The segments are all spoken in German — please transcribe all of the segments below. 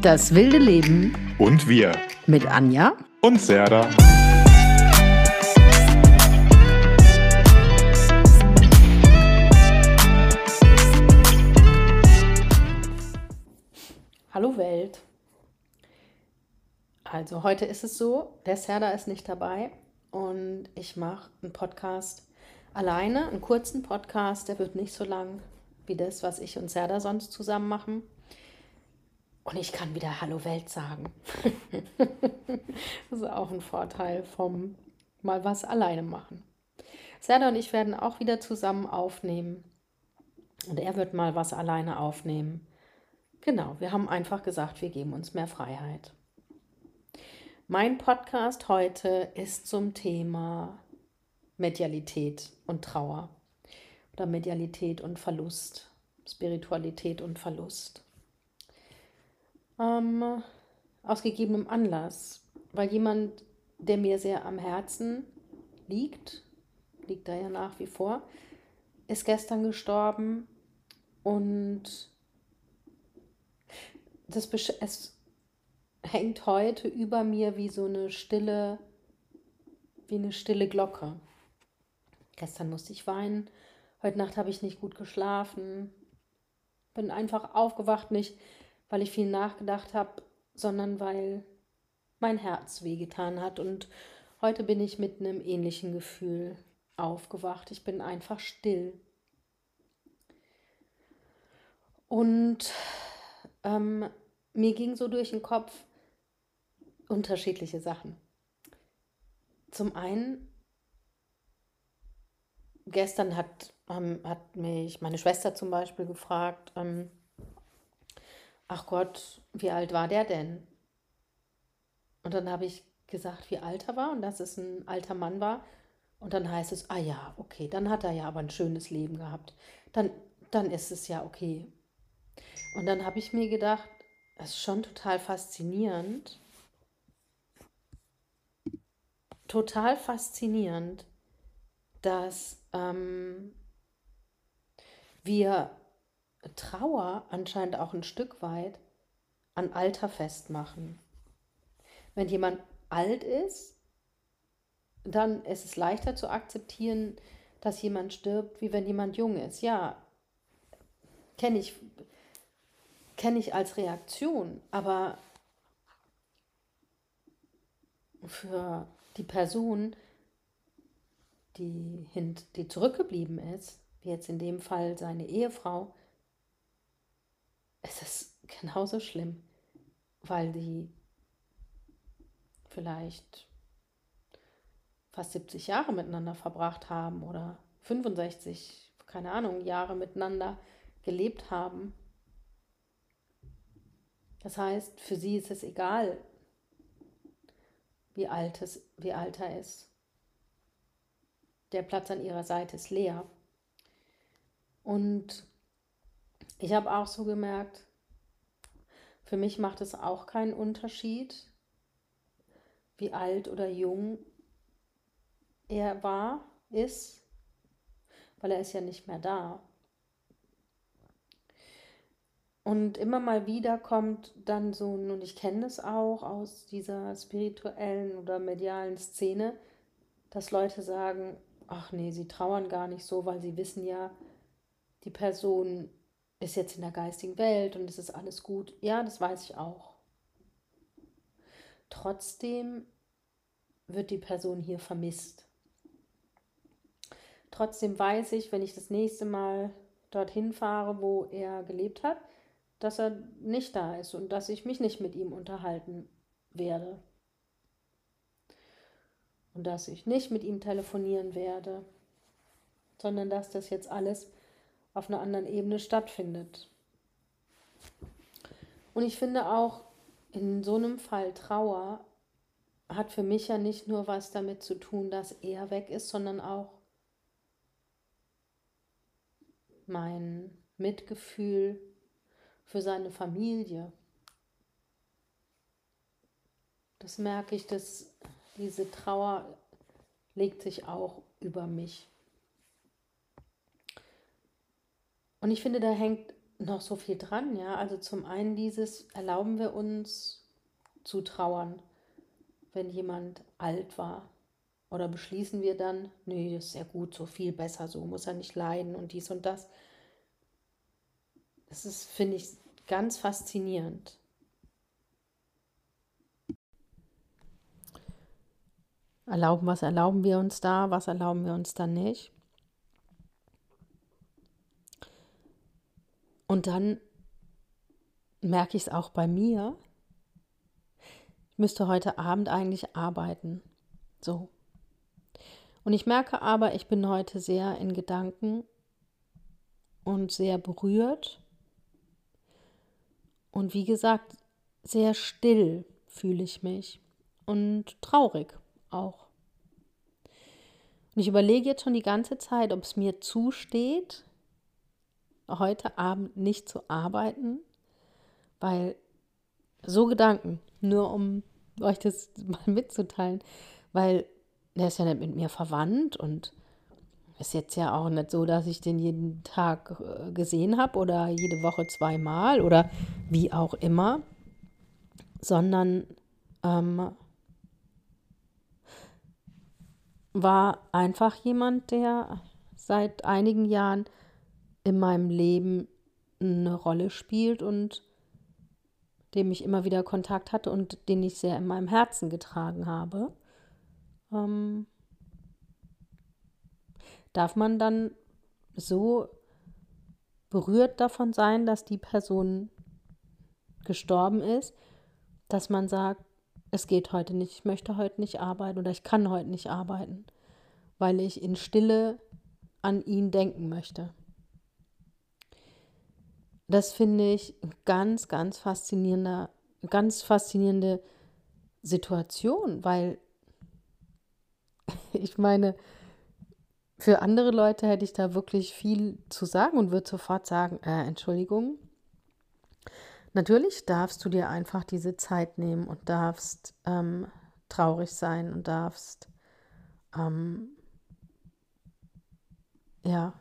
Das wilde Leben Und wir. mit Anja. Und Serda. Hallo Welt. Also heute ist es so, der Serda ist nicht dabei und ich mache einen Podcast alleine, einen kurzen Podcast, der wird nicht so lang wie das, was ich und Serda sonst zusammen machen. Und ich kann wieder Hallo Welt sagen. das ist auch ein Vorteil vom mal was alleine machen. Serda und ich werden auch wieder zusammen aufnehmen. Und er wird mal was alleine aufnehmen. Genau, wir haben einfach gesagt, wir geben uns mehr Freiheit. Mein Podcast heute ist zum Thema Medialität und Trauer oder Medialität und Verlust, Spiritualität und Verlust. Ähm, aus gegebenem Anlass, weil jemand, der mir sehr am Herzen liegt, liegt da ja nach wie vor, ist gestern gestorben und das, es hängt heute über mir wie so eine stille, wie eine stille Glocke. Gestern musste ich weinen, heute Nacht habe ich nicht gut geschlafen, bin einfach aufgewacht, nicht weil ich viel nachgedacht habe, sondern weil mein Herz wehgetan hat. Und heute bin ich mit einem ähnlichen Gefühl aufgewacht. Ich bin einfach still. Und ähm, mir ging so durch den Kopf unterschiedliche Sachen. Zum einen, gestern hat, ähm, hat mich meine Schwester zum Beispiel gefragt, ähm, ach Gott, wie alt war der denn? Und dann habe ich gesagt, wie alt er war und dass es ein alter Mann war. Und dann heißt es, ah ja, okay, dann hat er ja aber ein schönes Leben gehabt. Dann, dann ist es ja okay. Und dann habe ich mir gedacht, das ist schon total faszinierend. Total faszinierend, dass ähm, wir Trauer anscheinend auch ein Stück weit an Alter festmachen. Wenn jemand alt ist, dann ist es leichter zu akzeptieren, dass jemand stirbt, wie wenn jemand jung ist. Ja, kenne ich kenne ich als Reaktion, aber für die Person, die, hint, die zurückgeblieben ist, wie jetzt in dem Fall seine Ehefrau, ist es genauso schlimm, weil die vielleicht fast 70 Jahre miteinander verbracht haben oder 65, keine Ahnung, Jahre miteinander gelebt haben das heißt, für sie ist es egal, wie alt, es, wie alt er ist. Der Platz an ihrer Seite ist leer. Und ich habe auch so gemerkt, für mich macht es auch keinen Unterschied, wie alt oder jung er war, ist, weil er ist ja nicht mehr da. Und immer mal wieder kommt dann so, und ich kenne es auch aus dieser spirituellen oder medialen Szene, dass Leute sagen, ach nee, sie trauern gar nicht so, weil sie wissen ja, die Person ist jetzt in der geistigen Welt und es ist alles gut. Ja, das weiß ich auch. Trotzdem wird die Person hier vermisst. Trotzdem weiß ich, wenn ich das nächste Mal dorthin fahre, wo er gelebt hat, dass er nicht da ist und dass ich mich nicht mit ihm unterhalten werde. Und dass ich nicht mit ihm telefonieren werde, sondern dass das jetzt alles auf einer anderen Ebene stattfindet. Und ich finde auch, in so einem Fall Trauer hat für mich ja nicht nur was damit zu tun, dass er weg ist, sondern auch mein Mitgefühl für seine Familie. Das merke ich, dass diese Trauer legt sich auch über mich. Und ich finde, da hängt noch so viel dran, ja. Also zum einen dieses, erlauben wir uns zu trauern, wenn jemand alt war. Oder beschließen wir dann, nee, das ist ja gut, so viel besser, so muss er nicht leiden und dies und das. Das ist, finde ich, ganz faszinierend. Erlauben, was erlauben wir uns da, was erlauben wir uns da nicht? Und dann merke ich es auch bei mir. Ich müsste heute Abend eigentlich arbeiten. So. Und ich merke aber, ich bin heute sehr in Gedanken und sehr berührt. Und wie gesagt, sehr still fühle ich mich und traurig auch. Und ich überlege jetzt schon die ganze Zeit, ob es mir zusteht, heute Abend nicht zu arbeiten, weil so Gedanken, nur um euch das mal mitzuteilen, weil der ist ja nicht mit mir verwandt und ist jetzt ja auch nicht so, dass ich den jeden Tag äh, gesehen habe oder jede Woche zweimal oder wie auch immer, sondern ähm, war einfach jemand, der seit einigen Jahren in meinem Leben eine Rolle spielt und dem ich immer wieder Kontakt hatte und den ich sehr in meinem Herzen getragen habe, ähm, darf man dann so berührt davon sein, dass die Person gestorben ist, dass man sagt, es geht heute nicht, ich möchte heute nicht arbeiten oder ich kann heute nicht arbeiten, weil ich in Stille an ihn denken möchte. Das finde ich ganz, ganz faszinierender, ganz faszinierende Situation, weil ich meine, für andere Leute hätte ich da wirklich viel zu sagen und würde sofort sagen, äh, Entschuldigung. Natürlich darfst du dir einfach diese Zeit nehmen und darfst ähm, traurig sein und darfst ähm, ja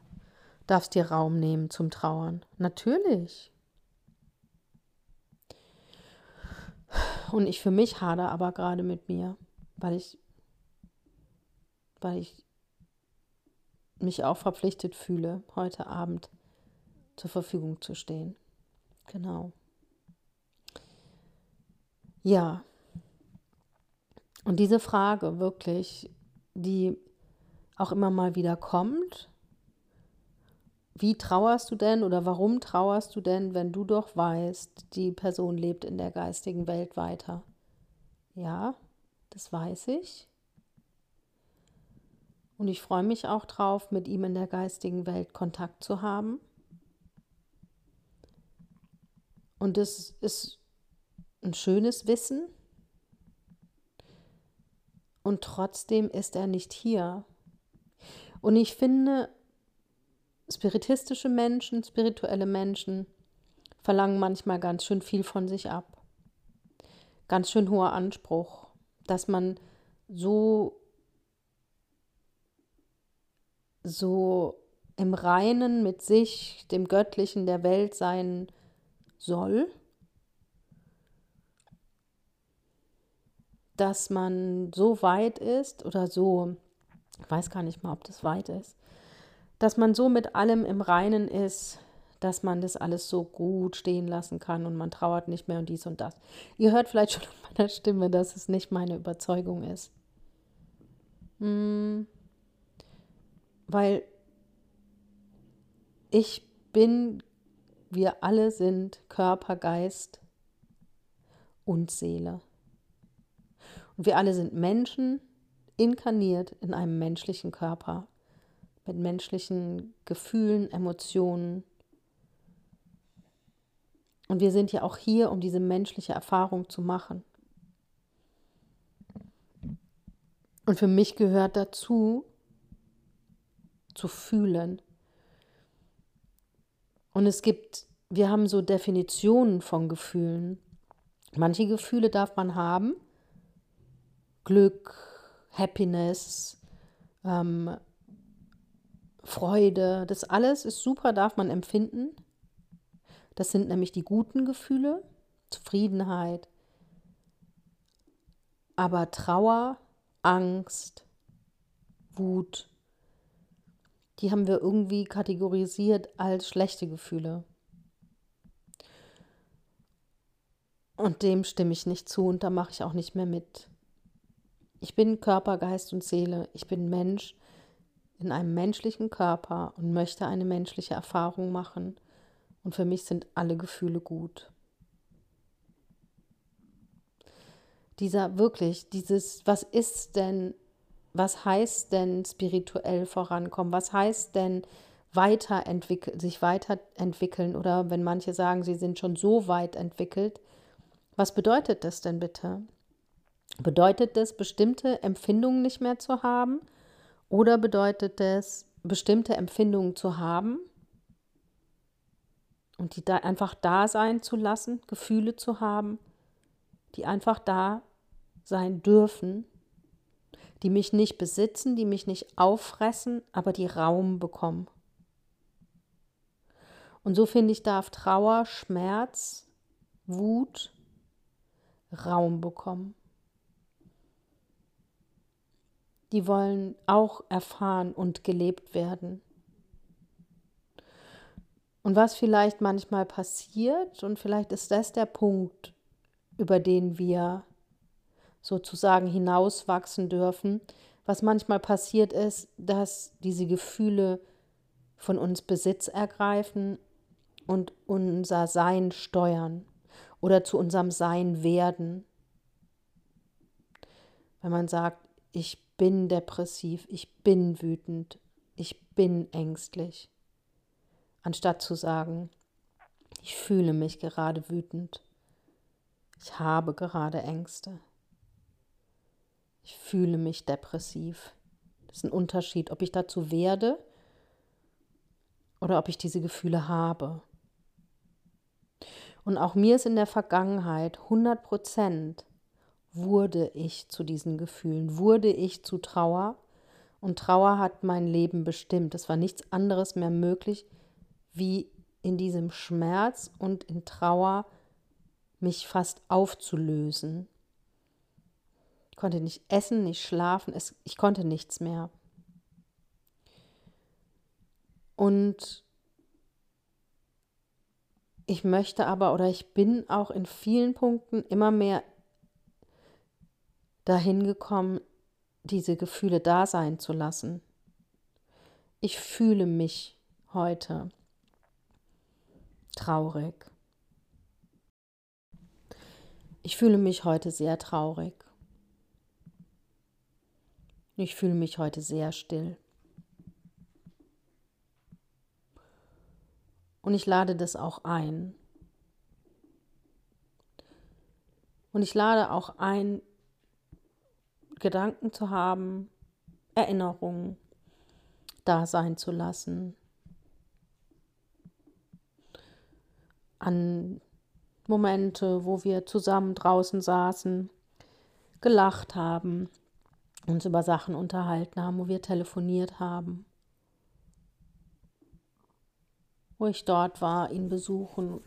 darfst dir Raum nehmen zum Trauern. Natürlich. Und ich für mich hader aber gerade mit mir, weil ich, weil ich mich auch verpflichtet fühle, heute Abend zur Verfügung zu stehen. Genau. Ja. Und diese Frage wirklich, die auch immer mal wieder kommt, wie trauerst du denn oder warum trauerst du denn, wenn du doch weißt, die Person lebt in der geistigen Welt weiter? Ja, das weiß ich. Und ich freue mich auch drauf, mit ihm in der geistigen Welt Kontakt zu haben. Und das ist ein schönes Wissen. Und trotzdem ist er nicht hier. Und ich finde, spiritistische Menschen, spirituelle Menschen verlangen manchmal ganz schön viel von sich ab. Ganz schön hoher Anspruch, dass man so so im Reinen mit sich, dem Göttlichen der Welt sein soll, dass man so weit ist oder so, ich weiß gar nicht mal, ob das weit ist, dass man so mit allem im Reinen ist, dass man das alles so gut stehen lassen kann und man trauert nicht mehr und dies und das. Ihr hört vielleicht schon an meiner Stimme, dass es nicht meine Überzeugung ist. Hm, weil ich bin, wir alle sind Körper, Geist und Seele. Und wir alle sind Menschen, inkarniert in einem menschlichen Körper mit menschlichen Gefühlen, Emotionen. Und wir sind ja auch hier, um diese menschliche Erfahrung zu machen. Und für mich gehört dazu, zu fühlen. Und es gibt, wir haben so Definitionen von Gefühlen. Manche Gefühle darf man haben. Glück, Happiness, ähm, Freude, das alles ist super, darf man empfinden. Das sind nämlich die guten Gefühle, Zufriedenheit, aber Trauer, Angst, Wut, die haben wir irgendwie kategorisiert als schlechte Gefühle. Und dem stimme ich nicht zu und da mache ich auch nicht mehr mit. Ich bin Körper, Geist und Seele. Ich bin Mensch in einem menschlichen Körper und möchte eine menschliche Erfahrung machen. Und für mich sind alle Gefühle gut. Dieser wirklich, dieses, was ist denn, was heißt denn spirituell vorankommen? Was heißt denn weiterentwickeln, sich weiterentwickeln? Oder wenn manche sagen, sie sind schon so weit entwickelt, was bedeutet das denn bitte? Bedeutet das, bestimmte Empfindungen nicht mehr zu haben? Oder bedeutet es, bestimmte Empfindungen zu haben und die da einfach da sein zu lassen, Gefühle zu haben, die einfach da sein dürfen, die mich nicht besitzen, die mich nicht auffressen, aber die Raum bekommen. Und so finde ich, darf Trauer, Schmerz, Wut Raum bekommen. Die wollen auch erfahren und gelebt werden. Und was vielleicht manchmal passiert, und vielleicht ist das der Punkt, über den wir sozusagen hinauswachsen dürfen, was manchmal passiert ist, dass diese Gefühle von uns Besitz ergreifen und unser Sein steuern oder zu unserem Sein werden. Wenn man sagt, ich bin depressiv, ich bin wütend, ich bin ängstlich, anstatt zu sagen, ich fühle mich gerade wütend, ich habe gerade Ängste, ich fühle mich depressiv. Das ist ein Unterschied, ob ich dazu werde oder ob ich diese Gefühle habe. Und auch mir ist in der Vergangenheit 100 Prozent wurde ich zu diesen Gefühlen, wurde ich zu Trauer. Und Trauer hat mein Leben bestimmt. Es war nichts anderes mehr möglich, wie in diesem Schmerz und in Trauer mich fast aufzulösen. Ich konnte nicht essen, nicht schlafen, es, ich konnte nichts mehr. Und ich möchte aber oder ich bin auch in vielen Punkten immer mehr dahin gekommen, diese Gefühle da sein zu lassen. Ich fühle mich heute traurig. Ich fühle mich heute sehr traurig. Ich fühle mich heute sehr still. Und ich lade das auch ein. Und ich lade auch ein, Gedanken zu haben, Erinnerungen da sein zu lassen. An Momente, wo wir zusammen draußen saßen, gelacht haben, uns über Sachen unterhalten haben, wo wir telefoniert haben. wo ich dort war, ihn besuchen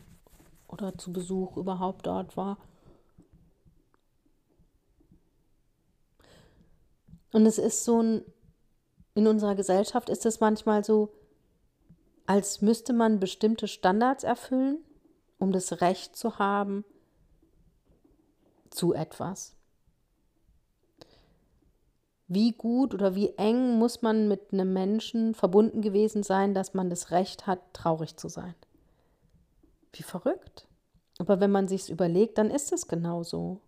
oder zu Besuch überhaupt dort war. Und es ist so ein, in unserer Gesellschaft ist es manchmal so, als müsste man bestimmte Standards erfüllen, um das Recht zu haben zu etwas wie gut oder wie eng muss man mit einem Menschen verbunden gewesen sein, dass man das Recht hat, traurig zu sein. Wie verrückt. Aber wenn man sich's überlegt, dann ist es genauso.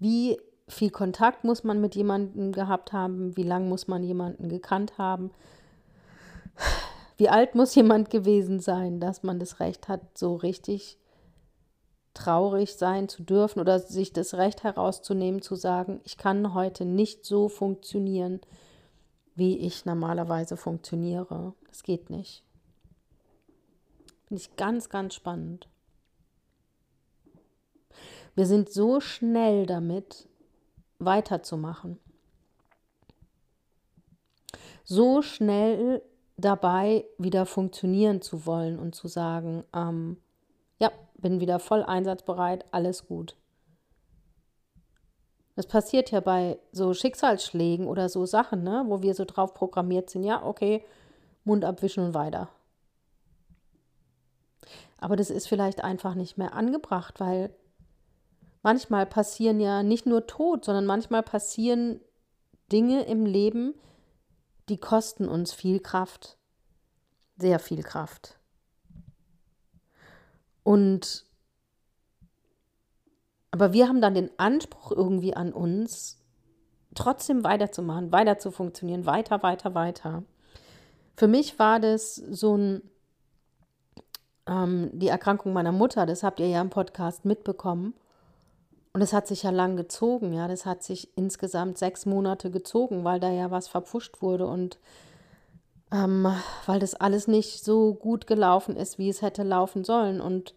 Wie viel Kontakt muss man mit jemandem gehabt haben? Wie lange muss man jemanden gekannt haben? Wie alt muss jemand gewesen sein, dass man das Recht hat, so richtig traurig sein zu dürfen oder sich das Recht herauszunehmen, zu sagen, ich kann heute nicht so funktionieren, wie ich normalerweise funktioniere. Das geht nicht. Finde ich ganz, ganz spannend. Wir sind so schnell damit, weiterzumachen. so schnell dabei, wieder funktionieren zu wollen und zu sagen, ähm, ja, bin wieder voll einsatzbereit, alles gut. Das passiert ja bei so Schicksalsschlägen oder so Sachen, ne, wo wir so drauf programmiert sind, ja, okay, Mund abwischen und weiter. Aber das ist vielleicht einfach nicht mehr angebracht, weil manchmal passieren ja nicht nur Tod, sondern manchmal passieren Dinge im Leben, die kosten uns viel Kraft, sehr viel Kraft. Und aber wir haben dann den Anspruch irgendwie an uns, trotzdem weiterzumachen, weiter zu funktionieren, weiter, weiter, weiter. Für mich war das so ein, ähm, die Erkrankung meiner Mutter, das habt ihr ja im Podcast mitbekommen. Und es hat sich ja lang gezogen, ja. Das hat sich insgesamt sechs Monate gezogen, weil da ja was verpfuscht wurde und ähm, weil das alles nicht so gut gelaufen ist, wie es hätte laufen sollen. Und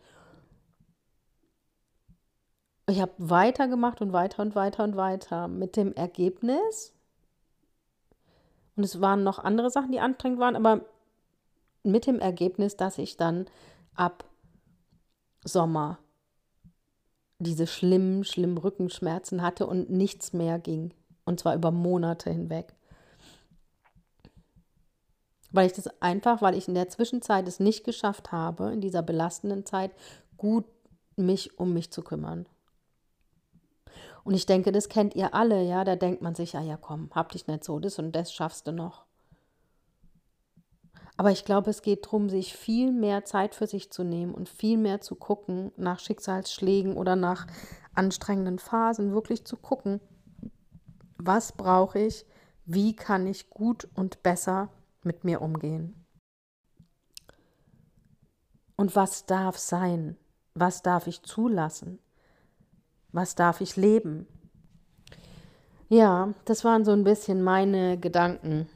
ich habe weitergemacht und weiter und weiter und weiter mit dem Ergebnis. Und es waren noch andere Sachen, die anstrengend waren, aber mit dem Ergebnis, dass ich dann ab Sommer diese schlimmen, schlimmen Rückenschmerzen hatte und nichts mehr ging. Und zwar über Monate hinweg. Weil ich das einfach, weil ich in der Zwischenzeit es nicht geschafft habe, in dieser belastenden Zeit, gut mich um mich zu kümmern. Und ich denke, das kennt ihr alle, ja. Da denkt man sich, ja, ja, komm, hab dich nicht so, das und das schaffst du noch. Aber ich glaube, es geht darum, sich viel mehr Zeit für sich zu nehmen und viel mehr zu gucken nach Schicksalsschlägen oder nach anstrengenden Phasen, wirklich zu gucken, was brauche ich, wie kann ich gut und besser mit mir umgehen. Und was darf sein? Was darf ich zulassen? Was darf ich leben? Ja, das waren so ein bisschen meine Gedanken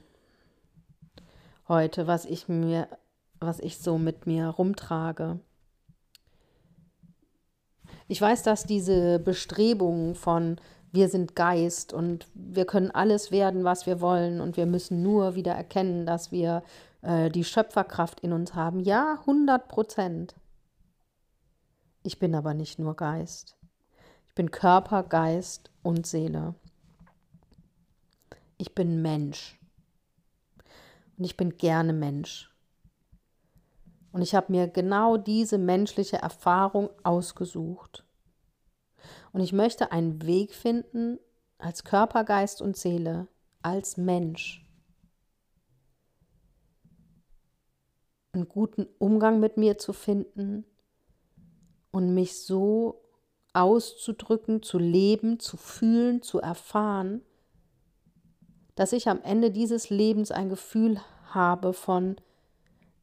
heute, was ich mir, was ich so mit mir rumtrage. Ich weiß, dass diese Bestrebungen von wir sind Geist und wir können alles werden, was wir wollen und wir müssen nur wieder erkennen, dass wir äh, die Schöpferkraft in uns haben. Ja, 100 Prozent. Ich bin aber nicht nur Geist bin Körper, Geist und Seele. Ich bin Mensch. Und ich bin gerne Mensch. Und ich habe mir genau diese menschliche Erfahrung ausgesucht. Und ich möchte einen Weg finden, als Körper, Geist und Seele, als Mensch, einen guten Umgang mit mir zu finden und mich so auszudrücken, zu leben, zu fühlen, zu erfahren, dass ich am Ende dieses Lebens ein Gefühl habe von,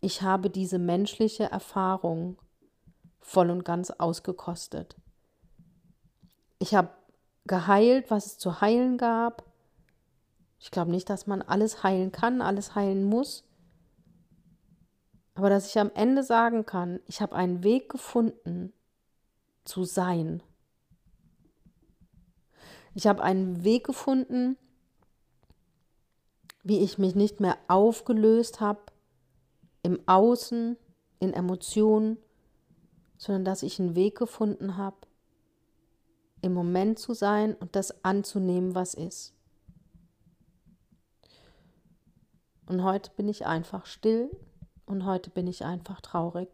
ich habe diese menschliche Erfahrung voll und ganz ausgekostet. Ich habe geheilt, was es zu heilen gab. Ich glaube nicht, dass man alles heilen kann, alles heilen muss. Aber dass ich am Ende sagen kann, ich habe einen Weg gefunden, zu sein. Ich habe einen Weg gefunden, wie ich mich nicht mehr aufgelöst habe im Außen, in Emotionen, sondern dass ich einen Weg gefunden habe, im Moment zu sein und das anzunehmen, was ist. Und heute bin ich einfach still und heute bin ich einfach traurig.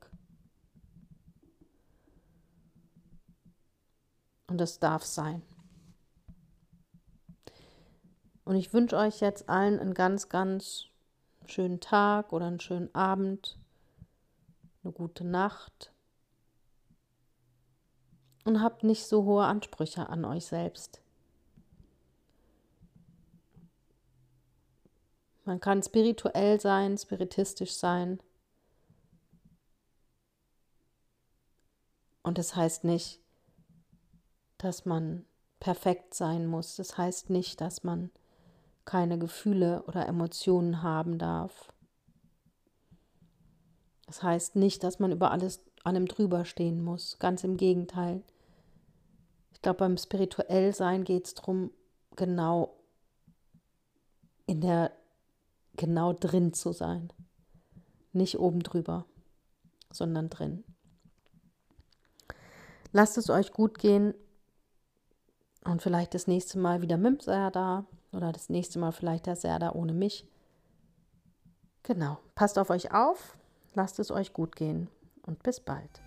Und das darf sein. Und ich wünsche euch jetzt allen einen ganz, ganz schönen Tag oder einen schönen Abend, eine gute Nacht. Und habt nicht so hohe Ansprüche an euch selbst. Man kann spirituell sein, spiritistisch sein. Und das heißt nicht, dass man perfekt sein muss. Das heißt nicht, dass man keine Gefühle oder Emotionen haben darf. Das heißt nicht, dass man über alles allem drüber stehen muss. Ganz im Gegenteil. Ich glaube, beim spirituell sein geht es darum, genau in der genau drin zu sein. Nicht oben drüber, sondern drin. Lasst es euch gut gehen und vielleicht das nächste Mal wieder mit Serda oder das nächste Mal vielleicht der Serda ohne mich. Genau, passt auf euch auf, lasst es euch gut gehen und bis bald.